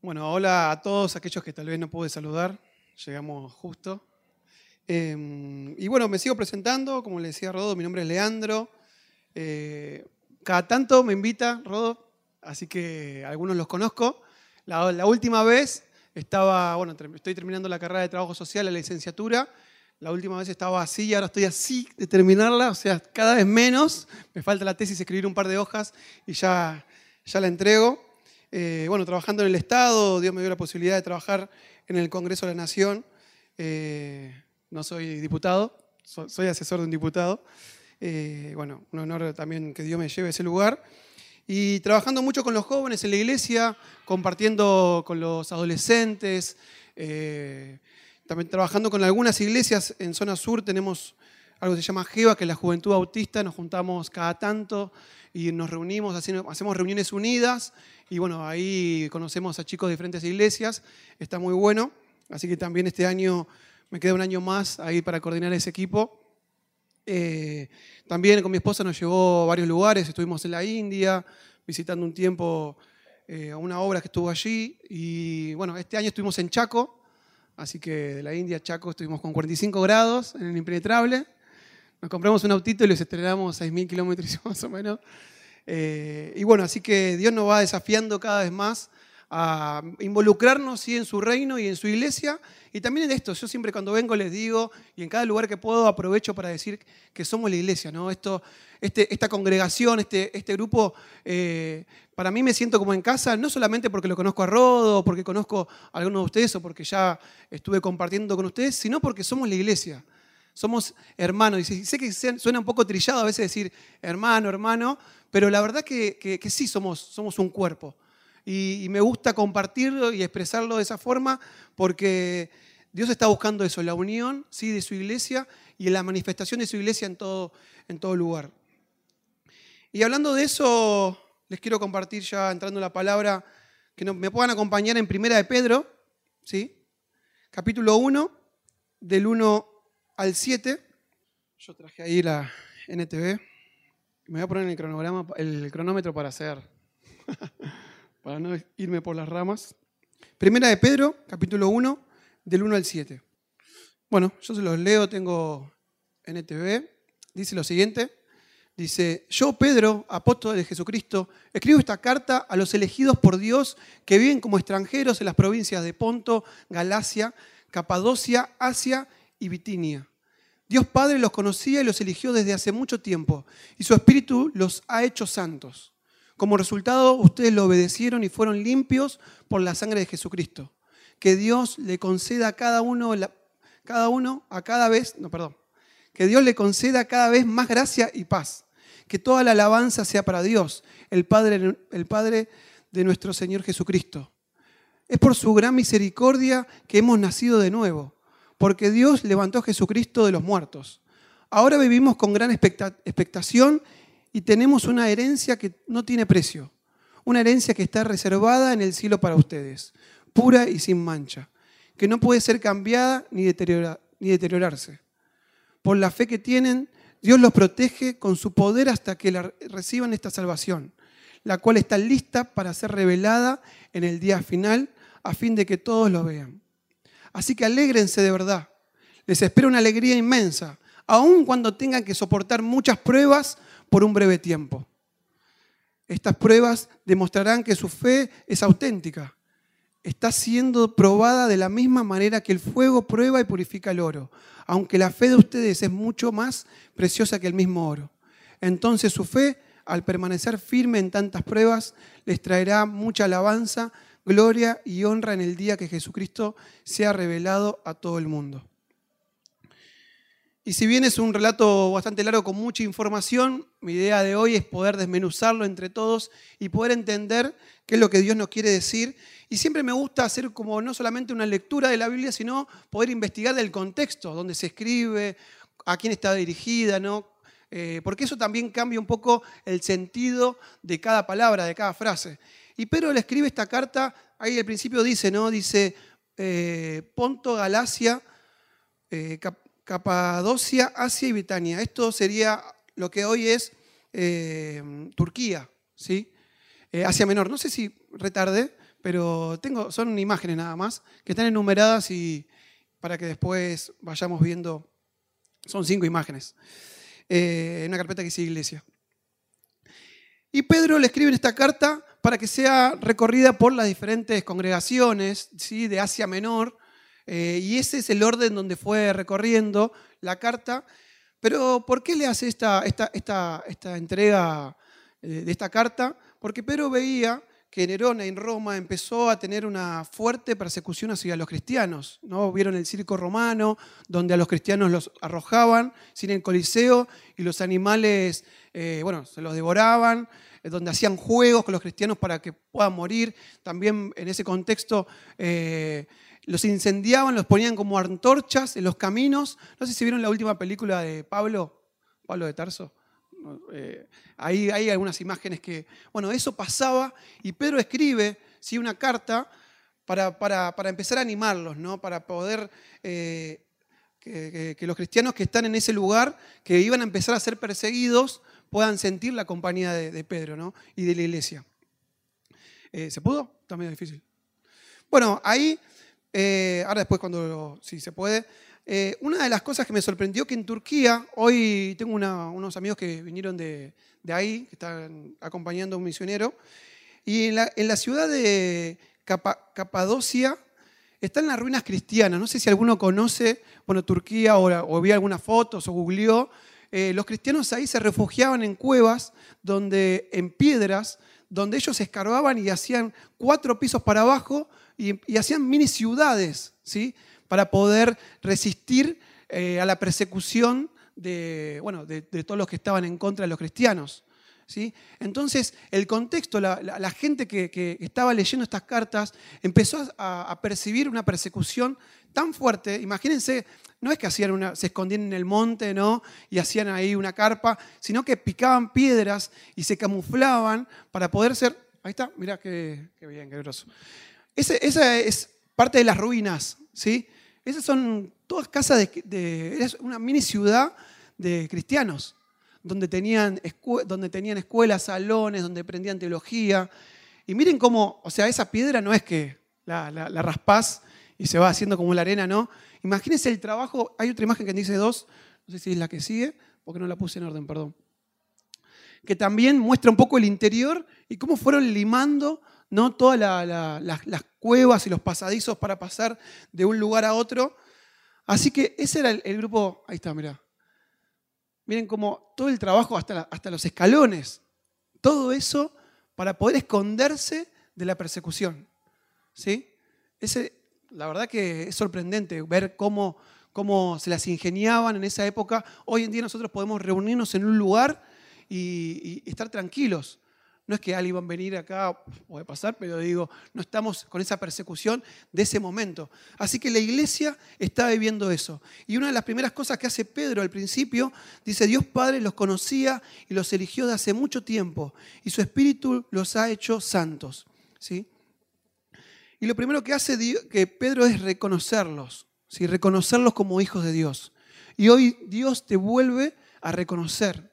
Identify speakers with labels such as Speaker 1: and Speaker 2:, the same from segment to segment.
Speaker 1: Bueno, hola a todos aquellos que tal vez no pude saludar, llegamos justo. Eh, y bueno, me sigo presentando, como le decía Rodo, mi nombre es Leandro. Eh, cada tanto me invita Rodo, así que algunos los conozco. La, última vez estaba, bueno, estoy terminando la carrera de trabajo social, la licenciatura. La última vez estaba así y ahora estoy así de terminarla, o sea, cada vez menos. Me falta la tesis, escribir un par de hojas y ya, ya la entrego. Eh, bueno, trabajando en el Estado, Dios me dio la posibilidad de trabajar en el Congreso de la Nación. Eh, no soy diputado, so- soy asesor de un diputado. Eh, bueno, un honor también que Dios me lleve a ese lugar. Y trabajando mucho con los jóvenes en la iglesia, compartiendo con los adolescentes, eh, también trabajando con algunas iglesias en zona sur, tenemos algo que se llama GEBA, que es la Juventud Autista, nos juntamos cada tanto y nos reunimos, hacemos reuniones unidas y bueno, ahí conocemos a chicos de diferentes iglesias, está muy bueno, así que también este año me queda un año más ahí para coordinar ese equipo. Eh, también con mi esposa nos llevó a varios lugares, estuvimos en la India, visitando un tiempo eh, una obra que estuvo allí y bueno, este año estuvimos en Chaco, Así que de la India a Chaco estuvimos con 45 grados en el impenetrable. Nos compramos un autito y los estrenamos a 6.000 kilómetros más o menos. Eh, y bueno, así que Dios nos va desafiando cada vez más a involucrarnos ¿sí? en su reino y en su iglesia. Y también en esto, yo siempre cuando vengo les digo, y en cada lugar que puedo aprovecho para decir que somos la iglesia, ¿no? Esto, este, esta congregación, este, este grupo, eh, para mí me siento como en casa, no solamente porque lo conozco a Rodo, porque conozco a algunos de ustedes o porque ya estuve compartiendo con ustedes, sino porque somos la iglesia. Somos hermanos. Y sé- que suena un poco trillado a veces decir hermano, hermano, pero la verdad que, que- sí somos, somos un cuerpo. Y, me gusta compartirlo y expresarlo de esa forma porque Dios está buscando eso, la unión ¿sí? de su iglesia y la manifestación de su iglesia en todo, en todo lugar. Y hablando de eso, les quiero compartir ya entrando en la palabra, que me puedan acompañar en Primera de Pedro, ¿sí? capítulo 1, del 1 al 7. Yo traje ahí la NTV. Me voy a poner el cronograma, el cronómetro para hacer, para no irme por las ramas. Primera de Pedro, capítulo 1, del 1 al 7. Bueno, yo se los leo, tengo NTV. Dice lo siguiente. Dice, yo Pedro, apóstol de Jesucristo, escribo esta carta a los elegidos por Dios que viven como extranjeros en las provincias de Ponto, Galacia, Capadocia, Asia y Bitinia. Dios Padre los conocía y los eligió desde hace mucho tiempo, y su Espíritu los ha hecho santos. Como resultado, ustedes lo obedecieron y fueron limpios por la sangre de Jesucristo. Que Dios le conceda a cada uno, cada uno a cada vez, no, perdón, que Dios le conceda cada vez más gracia y paz. Que toda la alabanza sea para Dios, el Padre, el Padre de nuestro Señor Jesucristo. Es por su gran misericordia que hemos nacido de nuevo, porque Dios levantó a Jesucristo de los muertos. Ahora vivimos con gran expecta- expectación y tenemos una herencia que no tiene precio, una herencia que está reservada en el cielo para ustedes, pura y sin mancha, que no puede ser cambiada ni deteriorarse. Por la fe que tienen, Dios los protege con su poder hasta que la- reciban esta salvación, la cual está lista para ser revelada en el día final a fin de que todos lo vean. Así que alégrense de verdad. Les espera una alegría inmensa, aun cuando tengan que soportar muchas pruebas por un breve tiempo. Estas pruebas demostrarán que su fe es auténtica. Está siendo probada de la misma manera que el fuego prueba y purifica el oro, aunque la fe de ustedes es mucho más preciosa que el mismo oro. Entonces su fe, al permanecer firme en tantas pruebas, les traerá mucha alabanza, gloria y honra en el día que Jesucristo sea revelado a todo el mundo. Y si bien es un relato bastante largo con mucha información, mi idea de hoy es poder desmenuzarlo entre todos y poder entender qué es lo que Dios nos quiere decir. Y siempre me gusta hacer como no solamente una lectura de la Biblia, sino poder investigar del contexto, donde se escribe, a quién está dirigida, ¿no? Eh, porque eso también cambia un poco el sentido de cada palabra, de cada frase. Y Pedro le escribe esta carta, ahí al principio dice, ¿no? Dice, eh, Ponto, Galacia, eh, Cap- Capadocia, Asia y Bitania. Esto sería lo que hoy es eh, Turquía, ¿sí? Asia Menor. No sé si retardé, pero tengo, son imágenes nada más, que están enumeradas y para que después vayamos viendo, son cinco imágenes, en una carpeta que dice iglesia. Y Pedro le escribe en esta carta para que sea recorrida por las diferentes congregaciones ¿sí? de Asia Menor, eh, y ese es el orden donde fue recorriendo la carta. Pero ¿por qué le hace esta, esta, esta, esta entrega eh, de esta carta? Porque Pedro veía que Nerón en Roma empezó a tener una fuerte persecución hacia los cristianos. ¿no? Vieron el circo romano, donde a los cristianos los arrojaban sin el coliseo y los animales, eh, bueno, se los devoraban, donde hacían juegos con los cristianos para que puedan morir. También en ese contexto eh, los incendiaban, los ponían como antorchas en los caminos. No sé si vieron la última película de Pablo, Pablo de Tarso. Eh, ahí hay algunas imágenes que, bueno, eso pasaba y Pedro escribe ¿sí? una carta para, para, empezar a animarlos, ¿no? para poder eh, que, los cristianos que están en ese lugar, que iban a empezar a ser perseguidos, puedan sentir la compañía de, Pedro ¿no? y de la iglesia. Eh, ¿Se pudo? Está medio difícil. Bueno, ahí, ahora después cuando, si se puede, eh, una de las cosas que me sorprendió que en Turquía, hoy tengo unos amigos que vinieron de, ahí, que están acompañando a un misionero, y en la, ciudad de Capadocia están las ruinas cristianas. No sé si alguno conoce, bueno, Turquía o, o vio algunas fotos o googleó. Eh, los cristianos ahí se refugiaban en cuevas, donde, en piedras, donde ellos escarbaban y hacían cuatro pisos para abajo y, hacían mini ciudades, ¿sí? para poder resistir eh, a la persecución de, bueno, de, todos los que estaban en contra de los cristianos. Entonces, el contexto, la, gente que, estaba leyendo estas cartas empezó a, percibir una persecución tan fuerte. Imagínense, no es que hacían una, se escondían en el monte ¿no? y hacían ahí una carpa, sino que picaban piedras y se camuflaban para poder ser... Ahí está, mirá qué, bien, qué groso. esa es parte de las ruinas, ¿sí? Esas son todas casas de, es una mini ciudad de cristianos, donde tenían, donde tenían escuelas, salones, donde aprendían teología. Y miren cómo, o sea, esa piedra no es que la, la, raspás y se va haciendo como la arena, ¿no? Imagínense el trabajo, hay otra imagen que dice dos, no sé si es la que sigue, porque no la puse en orden, perdón, que también muestra un poco el interior y cómo fueron limando ¿no? todas las cuevas y los pasadizos para pasar de un lugar a otro. Así que ese era el, grupo, ahí está, mirá. Miren cómo todo el trabajo hasta, hasta los escalones, todo eso para poder esconderse de la persecución. ¿Sí? Ese, la verdad que es sorprendente ver cómo, cómo se las ingeniaban en esa época. Hoy en día nosotros podemos reunirnos en un lugar y estar tranquilos. No es que alguien va a venir acá, puede pasar, pero digo, no estamos con esa persecución de ese momento. Así que la iglesia está viviendo eso. Y una de las primeras cosas que hace Pedro al principio, dice, Dios Padre los conocía y los eligió de hace mucho tiempo, y su Espíritu los ha hecho santos. ¿Sí? Y lo primero que hace que Pedro es reconocerlos, ¿sí? reconocerlos como hijos de Dios. Y hoy Dios te vuelve a reconocer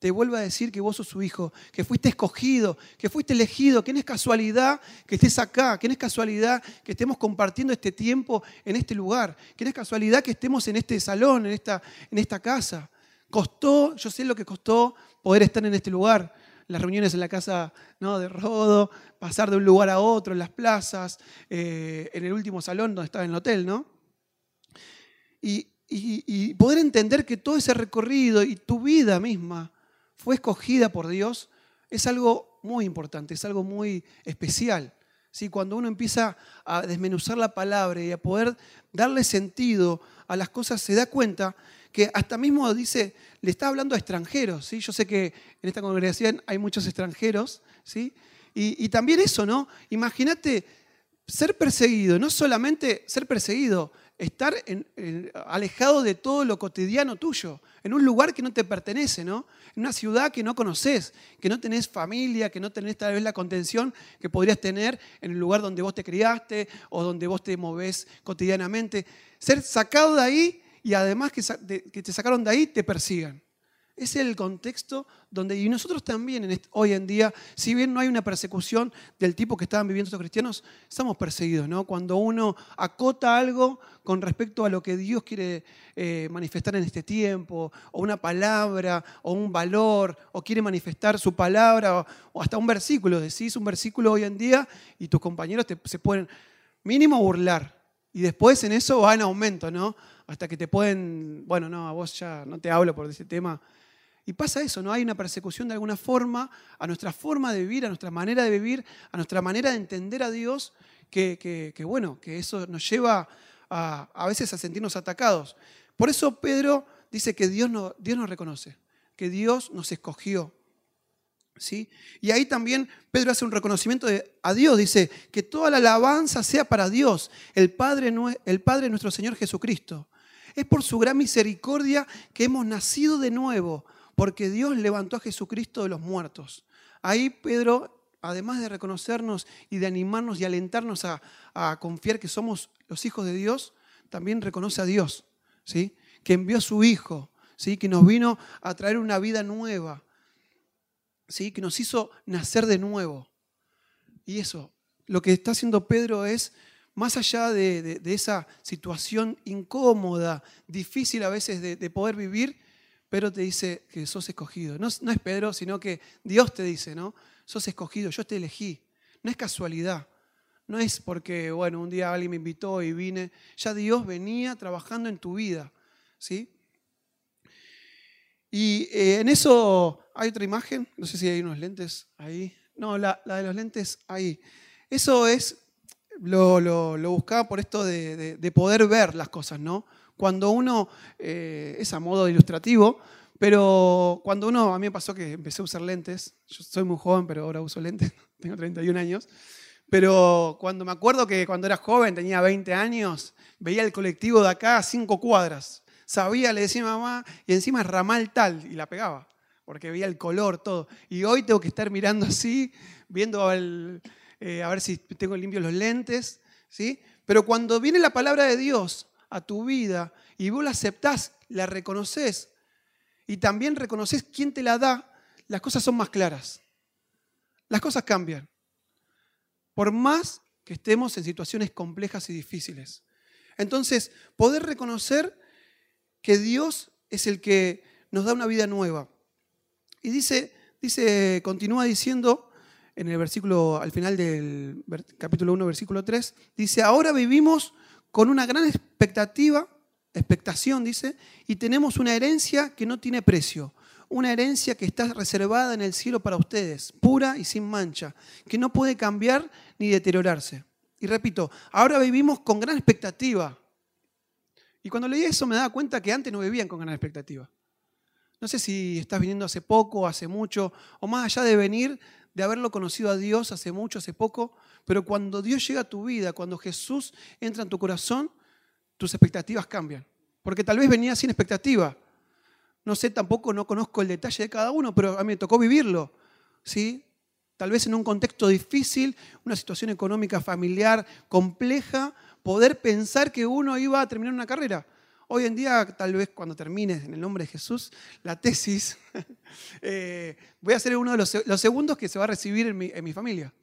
Speaker 1: te vuelvo a decir que vos sos su hijo, que fuiste escogido, que fuiste elegido, que no es casualidad que estés acá, que no es casualidad que estemos compartiendo este tiempo en este lugar, que no es casualidad que estemos en este salón, en esta, en esta casa. Costó, yo sé lo que costó poder estar en este lugar, las reuniones en la casa de Rodo, pasar de un lugar a otro, en las plazas, eh, en el último salón donde estaba en el hotel, ¿no? Y, y poder entender que todo ese recorrido y tu vida misma fue escogida por Dios, es algo muy importante, es algo muy especial. ¿sí? Cuando uno empieza a desmenuzar la palabra y a poder darle sentido a las cosas, se da cuenta que hasta mismo dice, le está hablando a extranjeros. ¿sí? Yo sé que en esta congregación hay muchos extranjeros, ¿sí? y, también eso, ¿no? Imagínate ser perseguido, no solamente ser perseguido, estar alejado de todo lo cotidiano tuyo, en un lugar que no te pertenece, ¿no? En una ciudad que no conoces, que no tenés familia, que no tenés tal vez la contención que podrías tener en el lugar donde vos te criaste o donde vos te movés cotidianamente. Ser sacado de ahí y además que, que te sacaron de ahí, te persigan. Es el contexto donde, y nosotros también hoy en día, si bien no hay una persecución del tipo que estaban viviendo estos cristianos, estamos perseguidos, ¿no? Cuando uno acota algo con respecto a lo que Dios quiere eh, manifestar en este tiempo, o una palabra, o un valor, o quiere manifestar su palabra, o, hasta un versículo, decís un versículo hoy en día y tus compañeros se pueden mínimo burlar. Y después en eso va en aumento, ¿no? Hasta que te pueden, bueno, no, a vos ya no te hablo por ese tema, y pasa eso, ¿no? Hay una persecución de alguna forma a nuestra forma de vivir, a nuestra manera de vivir, a nuestra manera de entender a Dios, que, bueno, que eso nos lleva a, a, veces a sentirnos atacados. Por eso Pedro dice que Dios, no, Dios nos reconoce, que Dios nos escogió. ¿Sí? Y ahí también Pedro hace un reconocimiento de, a Dios, dice que toda la alabanza sea para Dios, el Padre, el Padre nuestro Señor Jesucristo. Es por su gran misericordia que hemos nacido de nuevo porque Dios levantó a Jesucristo de los muertos. Ahí Pedro, además de reconocernos y de animarnos y alentarnos a, confiar que somos los hijos de Dios, también reconoce a Dios, ¿sí? que envió a su Hijo, ¿sí? que nos vino a traer una vida nueva, ¿sí? que nos hizo nacer de nuevo. Y eso, lo que está haciendo Pedro es, más allá de, esa situación incómoda, difícil a veces de poder vivir, Pedro te dice que sos escogido. No, es Pedro, sino que Dios te dice, ¿no? Sos escogido, yo te elegí. No es casualidad. No es porque, bueno, un día alguien me invitó y vine. Ya Dios venía trabajando en tu vida, ¿sí? Y eh, en eso hay otra imagen. No sé si hay unos lentes ahí. No, la, de los lentes ahí. Eso es, lo, buscaba por esto de poder ver las cosas, ¿no? Cuando uno, eh, es a modo ilustrativo, pero cuando uno, a mí me pasó que empecé a usar lentes, yo soy muy joven, pero ahora uso lentes, tengo 31 años, pero cuando me acuerdo que cuando era joven, tenía 20 años, veía el colectivo de acá a cinco cuadras, sabía, le decía a mamá, y encima ramal tal, y la pegaba, porque veía el color, todo. Y hoy tengo que estar mirando así, viendo eh, a ver si tengo limpios los lentes, ¿sí? Pero cuando viene la palabra de Dios, a tu vida y vos la aceptás, la reconoces y también reconoces quién te la da, las cosas son más claras. Las cosas cambian. Por más que estemos en situaciones complejas y difíciles. Entonces, poder reconocer que Dios es el que nos da una vida nueva. Y dice, dice, continúa diciendo en el versículo, al final del capítulo 1, versículo 3, dice, ahora vivimos con una gran expectativa, expectación dice, y tenemos una herencia que no tiene precio, una herencia que está reservada en el cielo para ustedes, pura y sin mancha, que no puede cambiar ni deteriorarse. Y repito, ahora vivimos con gran expectativa. Y cuando leí eso me daba cuenta que antes no vivían con gran expectativa. No sé si estás viniendo hace poco, hace mucho, o más allá de venir, de haberlo conocido a Dios hace mucho, hace poco, pero cuando Dios llega a tu vida, cuando Jesús entra en tu corazón, tus expectativas cambian. Porque tal vez venía sin expectativa. No sé, tampoco no conozco el detalle de cada uno, pero a mí me tocó vivirlo. ¿sí? Tal vez en un contexto difícil, una situación económica familiar compleja, poder pensar que uno iba a terminar una carrera. Hoy en día, tal vez cuando termines en el nombre de Jesús la tesis, eh, voy a ser uno de los, segundos que se va a recibir en mi, familia.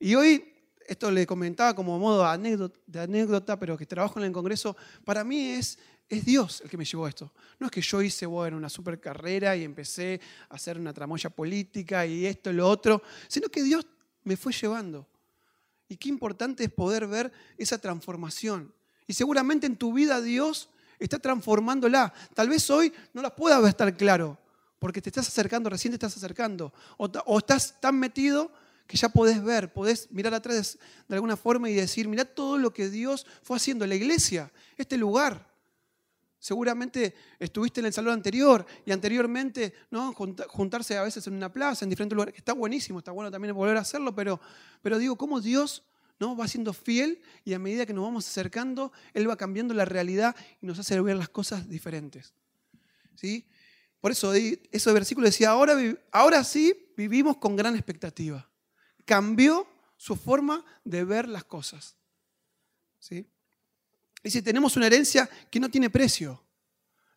Speaker 1: Y hoy, esto le comentaba como modo de anécdota, pero que trabajo en el Congreso, para mí es, es Dios el que me llevó a esto. No es que yo hice bueno, una super carrera y empecé a hacer una tramoya política y esto y lo otro, sino que Dios me fue llevando. Y qué importante es poder ver esa transformación. Y seguramente en tu vida Dios está transformándola. Tal vez hoy no la pueda estar claro, porque te estás acercando, recién te estás acercando, o, estás tan metido que ya podés ver, podés mirar atrás de alguna forma y decir, mirá todo lo que Dios fue haciendo, la iglesia, este lugar. Seguramente estuviste en el salón anterior y anteriormente ¿no? juntarse a veces en una plaza, en diferentes lugares, está buenísimo, está bueno también volver a hacerlo, pero, pero digo, ¿cómo Dios ¿no? va siendo fiel y a medida que nos vamos acercando, Él va cambiando la realidad y nos hace ver las cosas diferentes. ¿Sí? Por eso ese versículo decía, ahora, ahora sí vivimos con gran expectativa. Cambió su forma de ver las cosas. ¿Sí? Dice, tenemos una herencia que no tiene precio.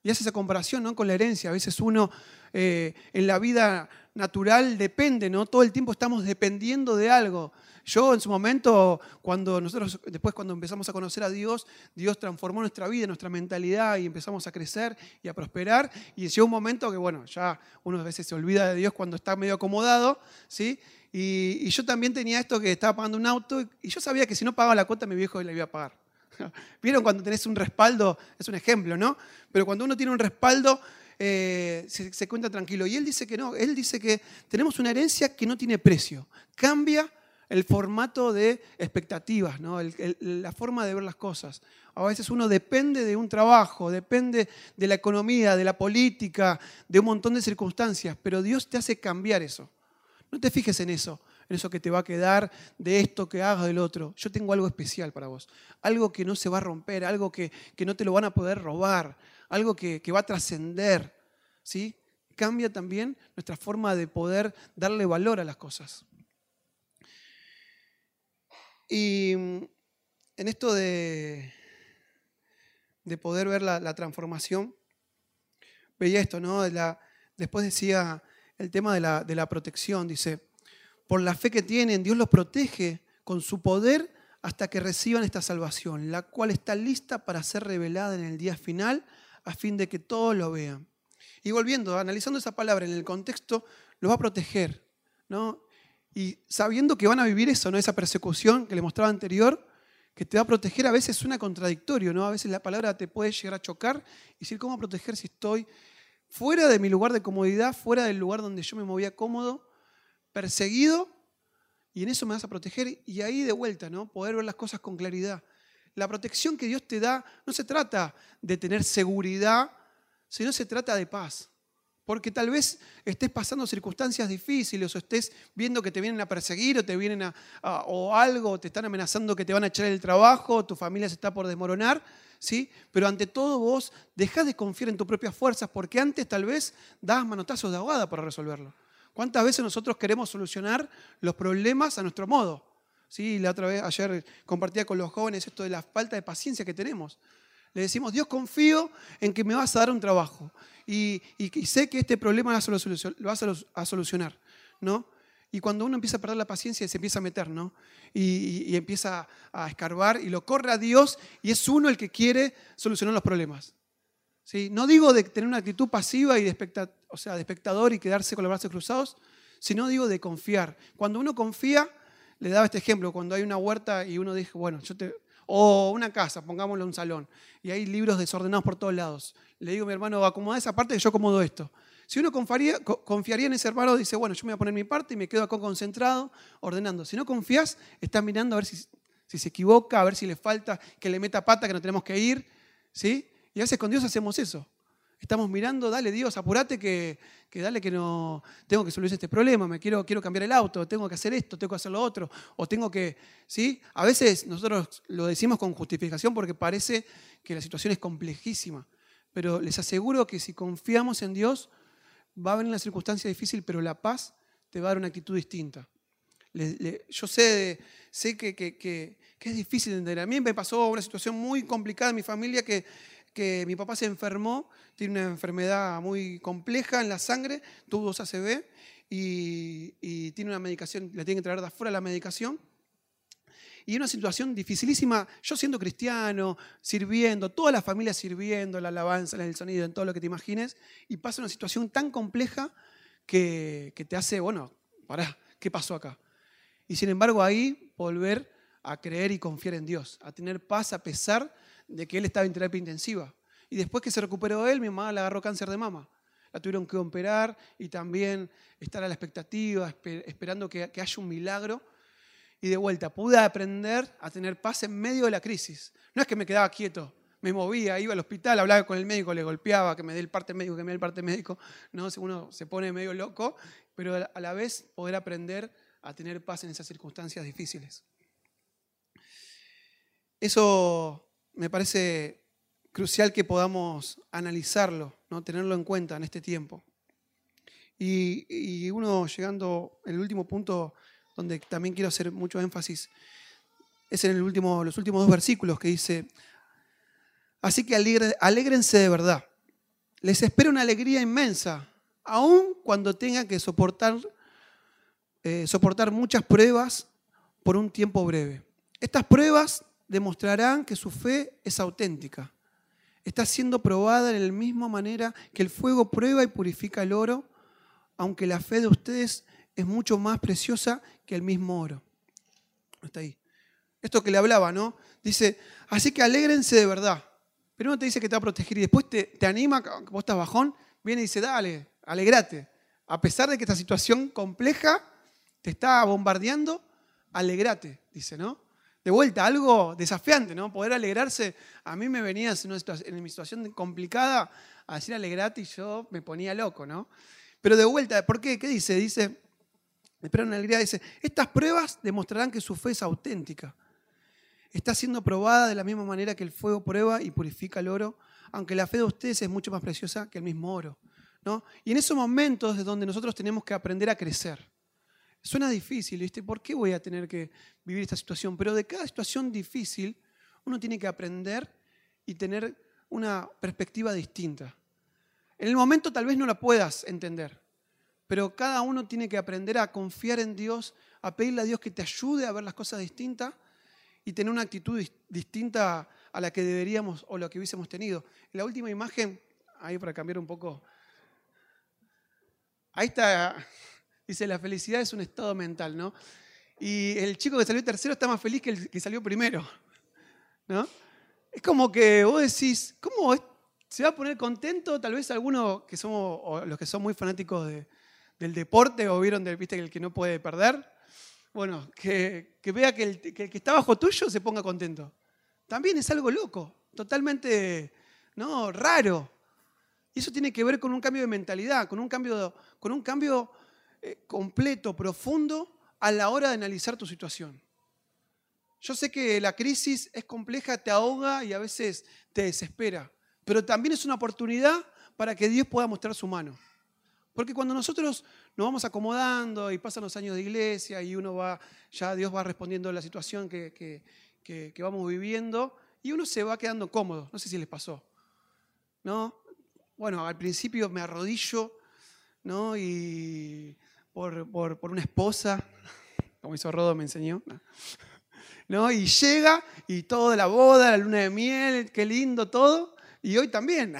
Speaker 1: Y hace esa comparación ¿no? con la herencia. A veces uno eh, en la vida natural depende, ¿no? Todo el tiempo estamos dependiendo de algo. Yo en su momento, cuando nosotros, después cuando empezamos a conocer a Dios, Dios transformó nuestra vida, nuestra mentalidad y empezamos a crecer y a prosperar. Y llegó un momento que, bueno, ya uno a veces se olvida de Dios cuando está medio acomodado, ¿sí? Y, yo también tenía esto que estaba pagando un auto y yo sabía que si no pagaba la cuota mi viejo le iba a pagar. ¿Vieron cuando tenés un respaldo? Es un ejemplo, ¿no? Pero cuando uno tiene un respaldo, eh, se, cuenta tranquilo. Y él dice que no, él dice que tenemos una herencia que no tiene precio. Cambia el formato de expectativas, ¿no? la forma de ver las cosas. A veces uno depende de un trabajo, depende de la economía, de la política, de un montón de circunstancias, pero Dios te hace cambiar eso. No te fijes en eso, eso que te va a quedar, de esto que hagas, del otro. Yo tengo algo especial para vos, algo que no se va a romper, algo que, no te lo van a poder robar, algo que, que va a trascender. ¿sí? Cambia también nuestra forma de poder darle valor a las cosas. Y mm, en esto de, de poder ver la, transformación, veía esto, ¿no? después decía el tema de la, de la protección, dice, por la fe que tienen, Dios los protege con su poder hasta que reciban esta salvación, la cual está lista para ser revelada en el día final a fin de que todos lo vean. Y volviendo, analizando esa palabra en el contexto, los va a proteger, ¿no? Y sabiendo que van a vivir eso, ¿no? esa persecución que le mostraba anterior, que te va a proteger, a veces suena contradictorio, ¿no? A veces la palabra te puede llegar a chocar y decir, ¿cómo proteger si estoy fuera de mi lugar de comodidad, fuera del lugar donde yo me movía cómodo, perseguido, y en eso me vas a proteger? Y ahí de vuelta, ¿no? Poder ver las cosas con claridad. La protección que Dios te da no se trata de tener seguridad, sino se trata de paz. Porque tal vez estés pasando circunstancias difíciles o estés viendo que te vienen a perseguir o te vienen a, o algo, te están amenazando que te van a echar el trabajo, tu familia se está por desmoronar, ¿sí? Pero ante todo vos dejás de confiar en tus propias fuerzas porque antes tal vez dabas manotazos de ahogada para resolverlo. ¿Cuántas veces nosotros queremos solucionar los problemas a nuestro modo? ¿Sí? La otra vez, ayer compartía con los jóvenes esto de la falta de paciencia que tenemos. Le decimos, Dios confío en que me vas a dar un trabajo y, sé que este problema lo vas a solucionar, ¿no? Y cuando uno empieza a perder la paciencia, se empieza a meter, ¿no? Y, empieza a escarbar y lo corre a Dios y es uno el que quiere solucionar los problemas. ¿Sí? No digo de tener una actitud pasiva y de, sea, de espectador y quedarse con los brazos cruzados, sino digo de confiar. Cuando uno confía, le daba este ejemplo, cuando hay una huerta y uno dice, bueno, yo te, o una casa, pongámoslo un salón, y hay libros desordenados por todos lados. Le digo a mi hermano, acomoda esa parte y yo acomodo esto. Si uno confiaría, confiaría en ese hermano, dice, bueno, yo me voy a poner mi parte y me quedo acá concentrado, ordenando. Si no confías, estás mirando a ver si, si se equivoca, a ver si le falta que le meta pata, que no tenemos que ir. ¿sí? Y a veces con Dios hacemos eso. Estamos mirando, dale Dios, apurate que, que dale que no tengo que solucionar este problema, me quiero, quiero cambiar el auto, tengo que hacer esto, tengo que hacer lo otro, o tengo que, ¿sí? A veces nosotros lo decimos con justificación porque parece que la situación es complejísima, pero les aseguro que si confiamos en Dios, va a venir una circunstancia difícil, pero la paz te va a dar una actitud distinta. yo sé, sé que, que, que, es difícil de entender. A mí me pasó una situación muy complicada en mi familia que que mi papá se enfermó, tiene una enfermedad muy compleja en la sangre, tuvo dos ACV y, tiene una medicación, le tienen que traer de afuera la medicación. Y una situación dificilísima, yo siendo cristiano, sirviendo, toda la familia sirviendo, la alabanza, el sonido, en todo lo que te imagines, y pasa una situación tan compleja que, que te hace, bueno, pará, ¿qué pasó acá? Y sin embargo ahí volver a creer y confiar en Dios, a tener paz a pesar de que él estaba en terapia intensiva. Y después que se recuperó él, mi mamá le agarró cáncer de mama. La tuvieron que operar y también estar a la expectativa, esperando que, haya un milagro. Y de vuelta, pude aprender a tener paz en medio de la crisis. No es que me quedaba quieto, me movía, iba al hospital, hablaba con el médico, le golpeaba, que me dé el parte médico, que me dé el parte médico. No, uno se pone medio loco, pero a la vez poder aprender a tener paz en esas circunstancias difíciles. Eso me parece crucial que podamos analizarlo, ¿no? tenerlo en cuenta en este tiempo. Y, uno llegando, el último punto donde también quiero hacer mucho énfasis, es en los últimos dos versículos que dice, así que alégrense de verdad, les espera una alegría inmensa, aun cuando tengan que soportar, eh, soportar muchas pruebas por un tiempo breve. Estas pruebas demostrarán que su fe es auténtica. Está siendo probada en la misma manera que el fuego prueba y purifica el oro, aunque la fe de ustedes es mucho más preciosa que el mismo oro. Está ahí. Esto que le hablaba, ¿no? Dice, así que alégrense de verdad. Uno te dice que te va a proteger y después te, te anima, vos estás bajón, viene y dice, dale, alegrate. A pesar de que esta situación compleja te está bombardeando, alegrate, dice, ¿no? De vuelta, algo desafiante, ¿no? Poder alegrarse. A mí me venía en mi situación complicada a decir alegrate y yo me ponía loco, ¿no? Pero de vuelta, ¿por qué? ¿Qué dice? Dice, espera una alegría, dice, estas pruebas demostrarán que su fe es auténtica. Está siendo probada de la misma manera que el fuego prueba y purifica el oro, aunque la fe de ustedes es mucho más preciosa que el mismo oro. ¿no? Y en esos momentos es donde nosotros tenemos que aprender a crecer. Suena difícil, ¿viste? ¿Por qué voy a tener que vivir esta situación? Pero de cada situación difícil uno tiene que aprender y tener una perspectiva distinta. En el momento tal vez no la puedas entender, pero cada uno tiene que aprender a confiar en Dios, a pedirle a Dios que te ayude a ver las cosas distintas y tener una actitud distinta a la que deberíamos o la que hubiésemos tenido. En la última imagen, ahí para cambiar un poco, ahí está Dice, la felicidad es un estado mental, ¿no? Y el chico que salió tercero está más feliz que el que salió primero, ¿no? Es como que vos decís, ¿cómo se va a poner contento? Tal vez algunos que somos, o los que son muy fanáticos del deporte o vieron del, viste, el que no puede perder, bueno, que, vea que el, que el, que está bajo tuyo se ponga contento. También es algo loco, totalmente ¿no? raro. Y eso tiene que ver con un cambio de mentalidad, con un cambio, con un cambio completo, profundo, a la hora de analizar tu situación. Yo sé que la crisis es compleja, te ahoga y a veces te desespera, pero también es una oportunidad para que Dios pueda mostrar su mano. Porque cuando nosotros nos vamos acomodando y pasan los años de iglesia y uno va, ya Dios va respondiendo a la situación que, que, vamos viviendo y uno se va quedando cómodo. No sé si les pasó. ¿No? Bueno, al principio me arrodillo, ¿no? Y por, una esposa, como hizo Rodo, me enseñó. ¿no? Y llega y todo la boda, la luna de miel, qué lindo todo, y hoy también.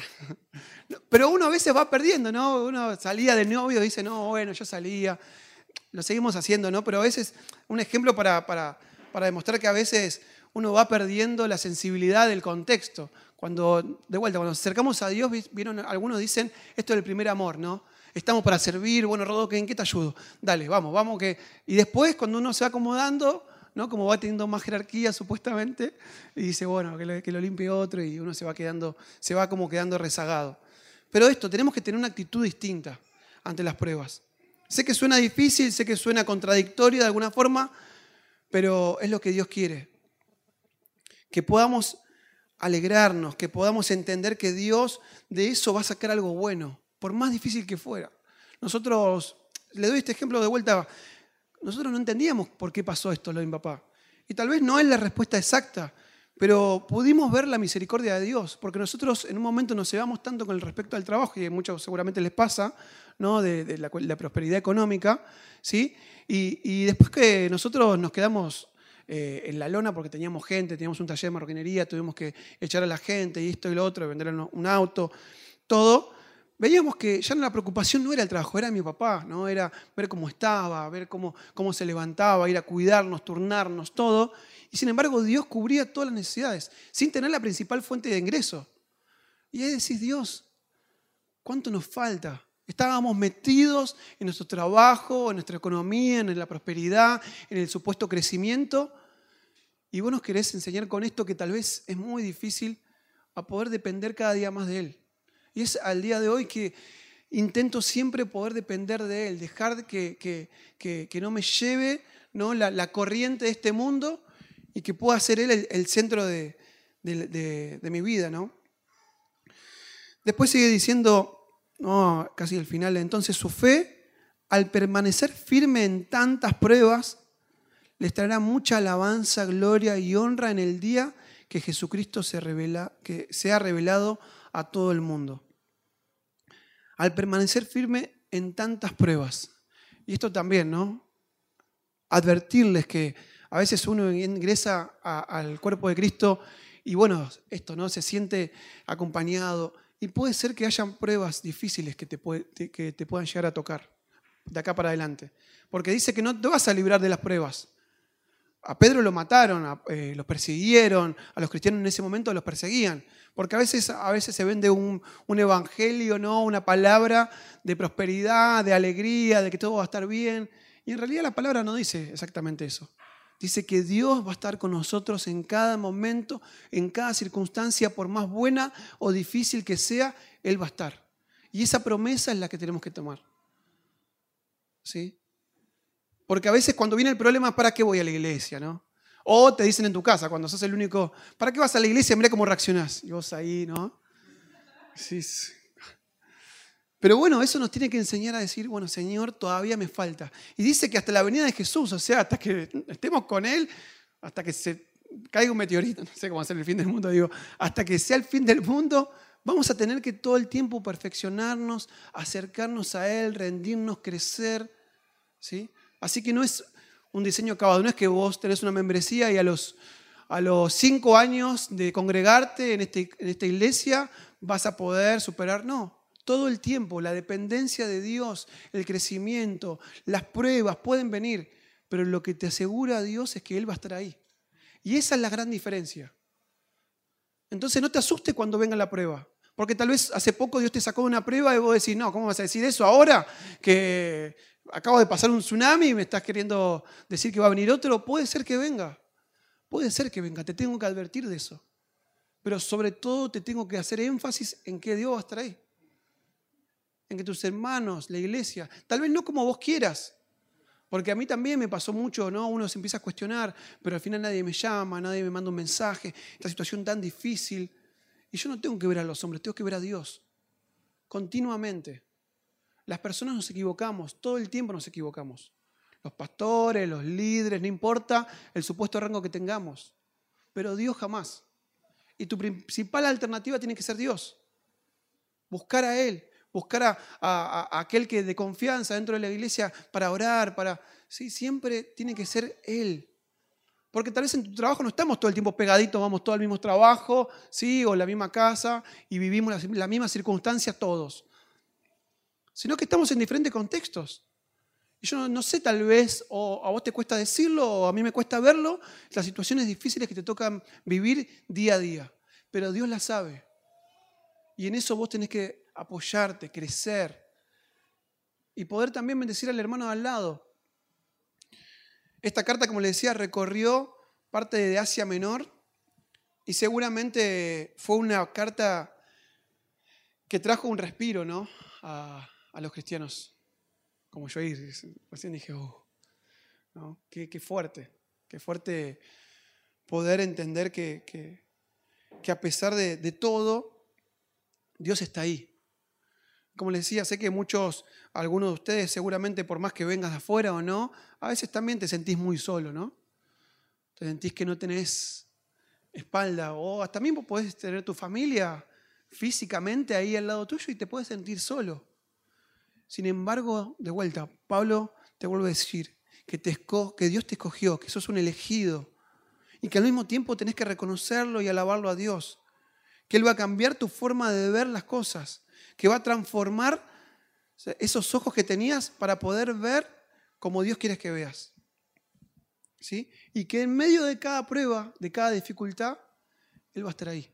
Speaker 1: Pero uno a veces va perdiendo, ¿no? Uno salía de novio y dice, no, bueno, yo salía, lo seguimos haciendo, ¿no? Pero a veces, un ejemplo para, para, para demostrar que a veces uno va perdiendo la sensibilidad del contexto. Cuando, de vuelta, cuando nos acercamos a Dios, vieron, algunos dicen, esto es el primer amor, ¿no? Estamos para servir, bueno, Rodo, ¿en qué te ayudo? Dale, vamos, vamos que... Y después, cuando uno se va acomodando, ¿no? Como va teniendo más jerarquía supuestamente, y dice, bueno, que lo, limpie otro y uno se va quedando, se va como quedando rezagado. Pero esto, tenemos que tener una actitud distinta ante las pruebas. Sé que suena difícil, sé que suena contradictorio de alguna forma, pero es lo que Dios quiere. Que podamos alegrarnos, que podamos entender que Dios de eso va a sacar algo bueno por más difícil que fuera. Nosotros, le doy este ejemplo de vuelta, nosotros no entendíamos por qué pasó esto lo de mi papá. Y tal vez no es la respuesta exacta, pero pudimos ver la misericordia de Dios, porque nosotros en un momento nos llevamos tanto con el respecto al trabajo, y a muchos seguramente les pasa, ¿no? de, la, prosperidad económica, ¿sí? Y, después que nosotros nos quedamos eh, en la lona porque teníamos gente, teníamos un taller de marroquinería, tuvimos que echar a la gente y esto y lo otro, vender un auto, todo, veíamos que ya la preocupación no era el trabajo, era mi papá, ¿no? Era ver cómo estaba, ver cómo, cómo se levantaba, ir a cuidarnos, turnarnos, todo. Y sin embargo, Dios cubría todas las necesidades, sin tener la principal fuente de ingreso. Y ahí decís, Dios, ¿cuánto nos falta? Estábamos metidos en nuestro trabajo, en nuestra economía, en la prosperidad, en el supuesto crecimiento. Y vos nos querés enseñar con esto que tal vez es muy difícil a poder depender cada día más de Él. Y es al día de hoy que intento siempre poder depender de Él, dejar que, que, no me lleve ¿no? La, corriente de este mundo y que pueda ser Él el, centro de, mi vida. ¿no? Después sigue diciendo, no, casi al final, entonces su fe, al permanecer firme en tantas pruebas, les traerá mucha alabanza, gloria y honra en el día que Jesucristo se, revela, que se ha revelado a todo el mundo. al permanecer firme en tantas pruebas. Y esto también, ¿no? Advertirles que a veces uno ingresa al cuerpo de Cristo y bueno, esto, ¿no? Se siente acompañado y puede ser que hayan pruebas difíciles que te, que te puedan llegar a tocar de acá para adelante. Porque dice que no te vas a librar de las pruebas. A Pedro lo mataron, a, eh, los persiguieron, a los cristianos en ese momento los perseguían. Porque a veces, a veces se vende un, un, evangelio, ¿no? una palabra de prosperidad, de alegría, de que todo va a estar bien. Y en realidad la palabra no dice exactamente eso. Dice que Dios va a estar con nosotros en cada momento, en cada circunstancia, por más buena o difícil que sea, Él va a estar. Y esa promesa es la que tenemos que tomar. ¿Sí? Porque a veces cuando viene el problema, ¿para qué voy a la iglesia? ¿no? O te dicen en tu casa, cuando sos el único, ¿para qué vas a la iglesia? Mira cómo reaccionás. Y vos ahí, ¿no? Sí, sí. Pero bueno, eso nos tiene que enseñar a decir, bueno, Señor, todavía me falta. Y dice que hasta la venida de Jesús, o sea, hasta que estemos con Él, hasta que se caiga un meteorito, no sé cómo hacer el fin del mundo, digo, hasta que sea el fin del mundo, vamos a tener que todo el tiempo perfeccionarnos, acercarnos a Él, rendirnos, crecer, ¿sí? Así que no es un diseño acabado, no es que vos tenés una membresía y a los, a los cinco años de congregarte en, este, en esta iglesia vas a poder superar, no. Todo el tiempo, la dependencia de Dios, el crecimiento, las pruebas pueden venir, pero lo que te asegura Dios es que Él va a estar ahí. Y esa es la gran diferencia. Entonces no te asustes cuando venga la prueba. Porque tal vez hace poco Dios te sacó una prueba y vos decís, no, ¿cómo vas a decir eso ahora? Que acabo de pasar un tsunami y me estás queriendo decir que va a venir otro, puede ser que venga. Puede ser que venga, te tengo que advertir de eso. Pero sobre todo te tengo que hacer énfasis en que Dios va a estar ahí. En que tus hermanos, la iglesia, tal vez no como vos quieras, porque a mí también me pasó mucho, ¿no? Uno se empieza a cuestionar, pero al final nadie me llama, nadie me manda un mensaje, esta situación tan difícil. Y yo no tengo que ver a los hombres, tengo que ver a Dios. Continuamente. Las personas nos equivocamos, todo el tiempo nos equivocamos. Los pastores, los líderes, no importa el supuesto rango que tengamos. Pero Dios jamás. Y tu principal alternativa tiene que ser Dios. Buscar a Él, buscar a, aquel que de confianza dentro de la iglesia para orar, para... Sí, siempre tiene que ser Él. Porque tal vez en tu trabajo no estamos todo el tiempo pegaditos, vamos todo al mismo trabajo, ¿sí? o la misma casa y vivimos las, las mismas circunstancias todos sino que estamos en diferentes contextos. Y yo no, sé, tal vez, o a vos te cuesta decirlo, o a mí me cuesta verlo, las situaciones difíciles que te tocan vivir día a día. Pero Dios las sabe. Y en eso vos tenés que apoyarte, crecer. Y poder también bendecir al hermano al lado. Esta carta, como le decía, recorrió parte de Asia Menor y seguramente fue una carta que trajo un respiro ¿no? A los cristianos, como yo ahí recién dije, oh, qué, fuerte, qué fuerte poder entender que, que, a pesar de, de, todo, Dios está ahí. Como les decía, sé que muchos, algunos de ustedes seguramente por más que vengas de afuera o no, a veces también te sentís muy solo, ¿no? Te sentís que no tenés espalda o también podés tener tu familia físicamente ahí al lado tuyo y te puedes sentir solo. Sin embargo, de vuelta, Pablo te vuelve a decir que, te que Dios te escogió, que sos un elegido y que al mismo tiempo tenés que reconocerlo y alabarlo a Dios. Que Él va a cambiar tu forma de ver las cosas, que va a transformar esos ojos que tenías para poder ver como Dios quiere que veas. ¿Sí? Y que en medio de cada prueba, de cada dificultad, Él va a estar ahí.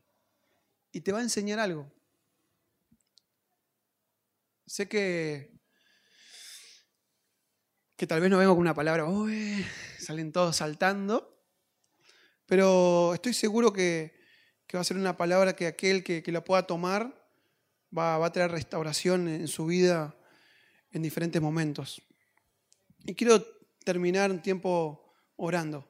Speaker 1: Y te va a enseñar algo. Sé que, que tal vez no vengo con una palabra, salen todos saltando, pero estoy seguro que, va a ser una palabra que aquel que, la pueda tomar va, va a traer restauración en su vida en diferentes momentos. Y quiero terminar un tiempo orando.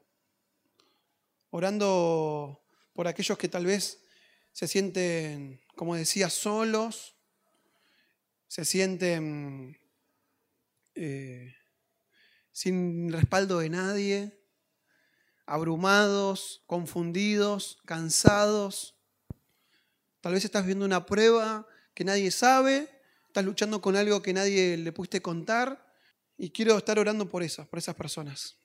Speaker 1: Orando por aquellos que tal vez se sienten, como decía, solos, se sienten eh, sin respaldo de nadie, abrumados, confundidos, cansados. Tal vez estás viendo una prueba que nadie sabe, estás luchando con algo que nadie le pudiste contar y quiero estar orando por esas, por esas personas.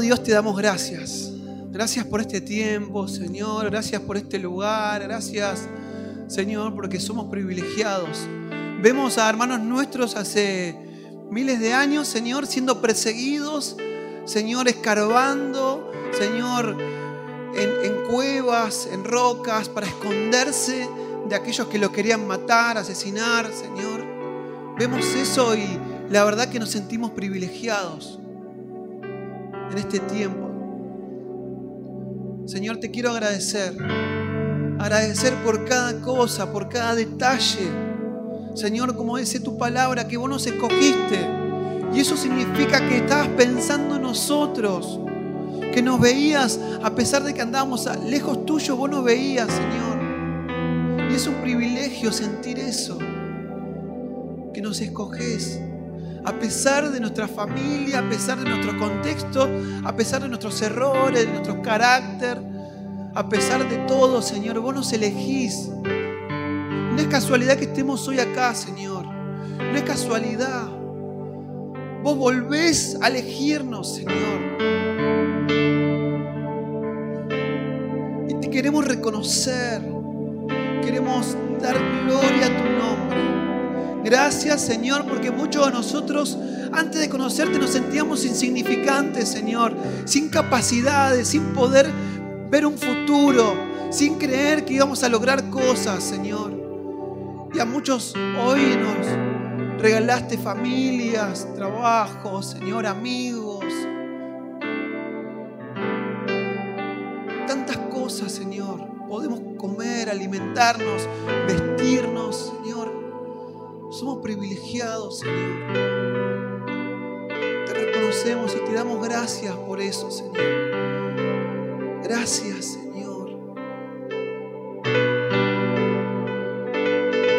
Speaker 1: Dios, te damos gracias. Gracias por este tiempo, Señor. Gracias por este lugar. Gracias, Señor, porque somos privilegiados. Vemos a hermanos nuestros hace miles de años, Señor, siendo perseguidos, Señor, escarbando, Señor, en, en cuevas, en rocas, para esconderse de aquellos que lo querían matar, asesinar, Señor. Vemos eso y la verdad que nos sentimos privilegiados en este tiempo. Señor, te quiero agradecer. Agradecer por cada cosa, por cada detalle. Señor, como dice tu palabra, que vos nos escogiste. Y eso significa que estabas pensando en nosotros. Que nos veías, a pesar de que andábamos lejos tuyo, vos nos veías, Señor. Y es un privilegio sentir eso. Que nos escoges a pesar de nuestra familia, a pesar de nuestro contexto, a pesar de nuestros errores, de nuestro carácter, a pesar de todo, Señor, vos nos elegís. No es casualidad que estemos hoy acá, Señor. No es casualidad. Vos volvés a elegirnos, Señor. Y te queremos reconocer. Queremos dar gloria a tu nombre. Gracias, Señor, porque muchos de nosotros, antes de conocerte, nos sentíamos insignificantes, Señor, sin capacidades, sin poder ver un futuro, sin creer que íbamos a lograr cosas, Señor. Y a muchos hoy nos regalaste familias, trabajos, Señor, amigos. Tantas cosas, Señor. Podemos comer, alimentarnos, vestirnos, Señor. Somos privilegiados, Señor. Te reconocemos y te damos gracias por eso, Señor. Gracias, Señor.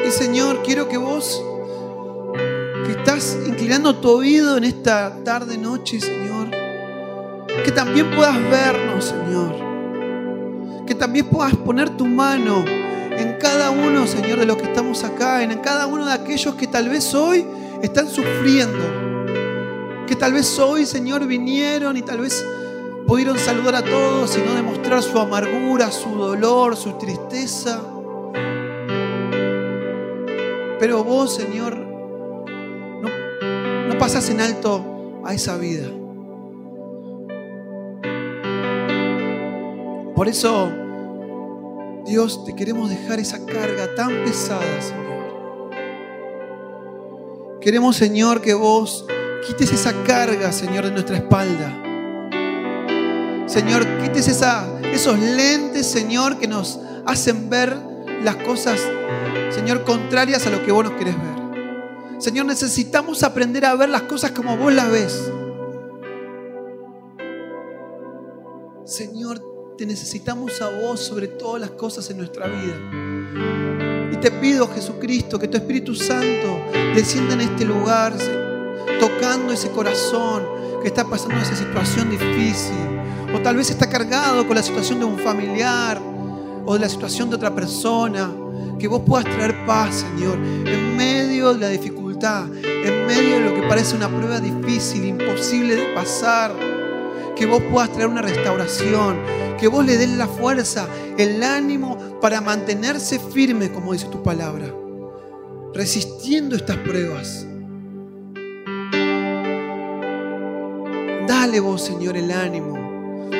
Speaker 1: Y Señor, quiero que vos, que estás inclinando tu oído en esta tarde, noche, Señor, que también puedas vernos, Señor. Que también puedas poner tu mano en cada uno, Señor, de los que estamos acá, en cada uno de aquellos que tal vez hoy están sufriendo, que tal vez hoy, Señor, vinieron y tal vez pudieron saludar a todos y no demostrar su amargura, su dolor, su tristeza. Pero vos, Señor, no, no pasas en alto a esa vida. Por eso Dios, te queremos dejar esa carga tan pesada, Señor. Queremos, Señor, que vos quites esa carga, Señor, de nuestra espalda. Señor, quites esos lentes, Señor, que nos hacen ver las cosas, Señor, contrarias a lo que vos nos querés ver. Señor, necesitamos aprender a ver las cosas como vos las ves. Señor, te necesitamos a vos sobre todas las cosas en nuestra vida. Y te pido, Jesucristo, que tu Espíritu Santo descienda en este lugar, tocando ese corazón que está pasando esa situación difícil. O tal vez está cargado con la situación de un familiar o de la situación de otra persona. Que vos puedas traer paz, Señor, en medio de la dificultad, en medio de lo que parece una prueba difícil, imposible de pasar. Que vos puedas traer una restauración, que vos le des la fuerza, el ánimo para mantenerse firme, como dice tu palabra, resistiendo estas pruebas. Dale vos, Señor, el ánimo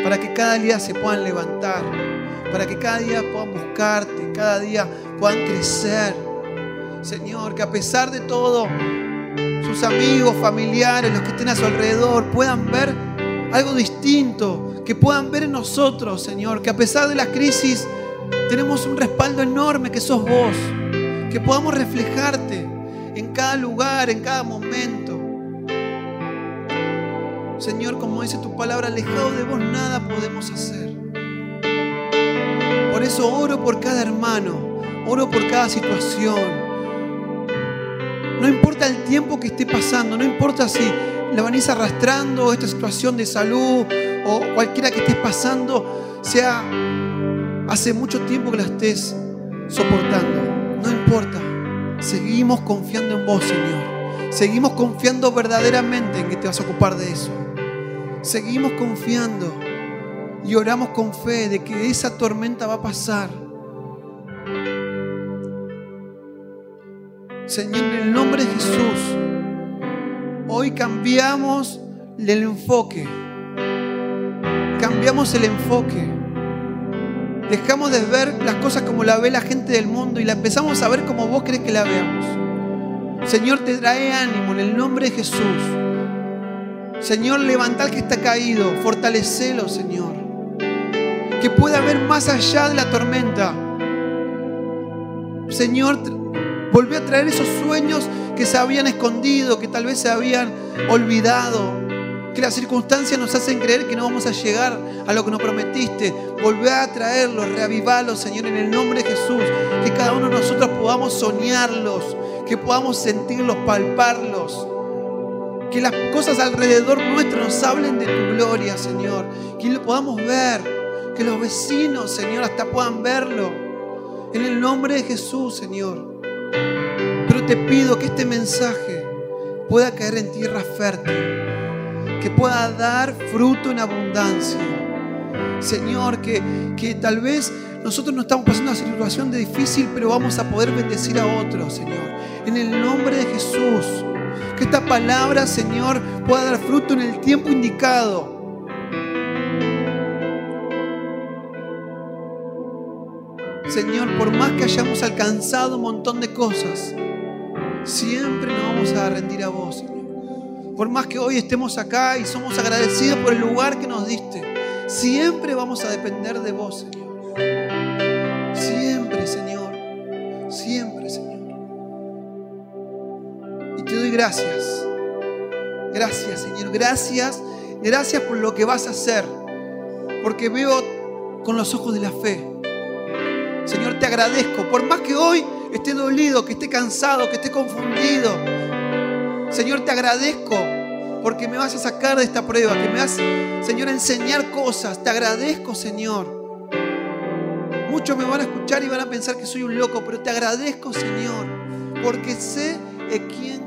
Speaker 1: para que cada día se puedan levantar, para que cada día puedan buscarte, cada día puedan crecer. Señor, que a pesar de todo, sus amigos, familiares, los que estén a su alrededor, puedan ver algo distinto, que puedan ver en nosotros, Señor, que a pesar de la crisis tenemos un respaldo enorme que sos vos, que podamos reflejarte en cada lugar, en cada momento. Señor, como dice tu palabra, alejado de vos nada podemos hacer. Por eso oro por cada hermano, oro por cada situación. No importa el tiempo que esté pasando, no importa si la venís arrastrando esta situación de salud o cualquiera que estés pasando, sea hace mucho tiempo que la estés soportando. No importa. Seguimos confiando en vos, Señor. Seguimos confiando verdaderamente en que te vas a ocupar de eso. Seguimos confiando y oramos con fe de que esa tormenta va a pasar Señor, en el nombre de Jesús, hoy cambiamos el enfoque. Cambiamos el enfoque. Dejamos de ver las cosas como la ve la gente del mundo y la empezamos a ver como vos crees que la veamos. Señor, te trae ánimo en el nombre de Jesús. Señor, levanta al que está caído, fortalecelo, Señor. Que pueda ver más allá de la tormenta. Señor, Volvió a traer esos sueños que se habían escondido, que tal vez se habían olvidado. Que las circunstancias nos hacen creer que no vamos a llegar a lo que nos prometiste. Volvió a traerlos, reavivarlos, Señor, en el nombre de Jesús. Que cada uno de nosotros podamos soñarlos, que podamos sentirlos, palparlos. Que las cosas alrededor nuestro nos hablen de tu gloria, Señor. Que lo podamos ver. Que los vecinos, Señor, hasta puedan verlo. En el nombre de Jesús, Señor te pido que este mensaje pueda caer en tierra fértil, que pueda dar fruto en abundancia. Señor, que, que tal vez nosotros no estamos pasando una situación de difícil, pero vamos a poder bendecir a otros, Señor. En el nombre de Jesús. Que esta palabra, Señor, pueda dar fruto en el tiempo indicado. Señor, por más que hayamos alcanzado un montón de cosas, siempre nos vamos a rendir a vos, Señor. Por más que hoy estemos acá y somos agradecidos por el lugar que nos diste, siempre vamos a depender de vos, Señor. Siempre, Señor. Siempre, Señor. Y te doy gracias. Gracias, Señor. Gracias. Gracias por lo que vas a hacer. Porque veo con los ojos de la fe. Señor, te agradezco. Por más que hoy esté dolido, que esté cansado, que esté confundido. Señor, te agradezco porque me vas a sacar de esta prueba, que me vas, Señor, a enseñar cosas. Te agradezco, Señor. Muchos me van a escuchar y van a pensar que soy un loco, pero te agradezco, Señor, porque sé quién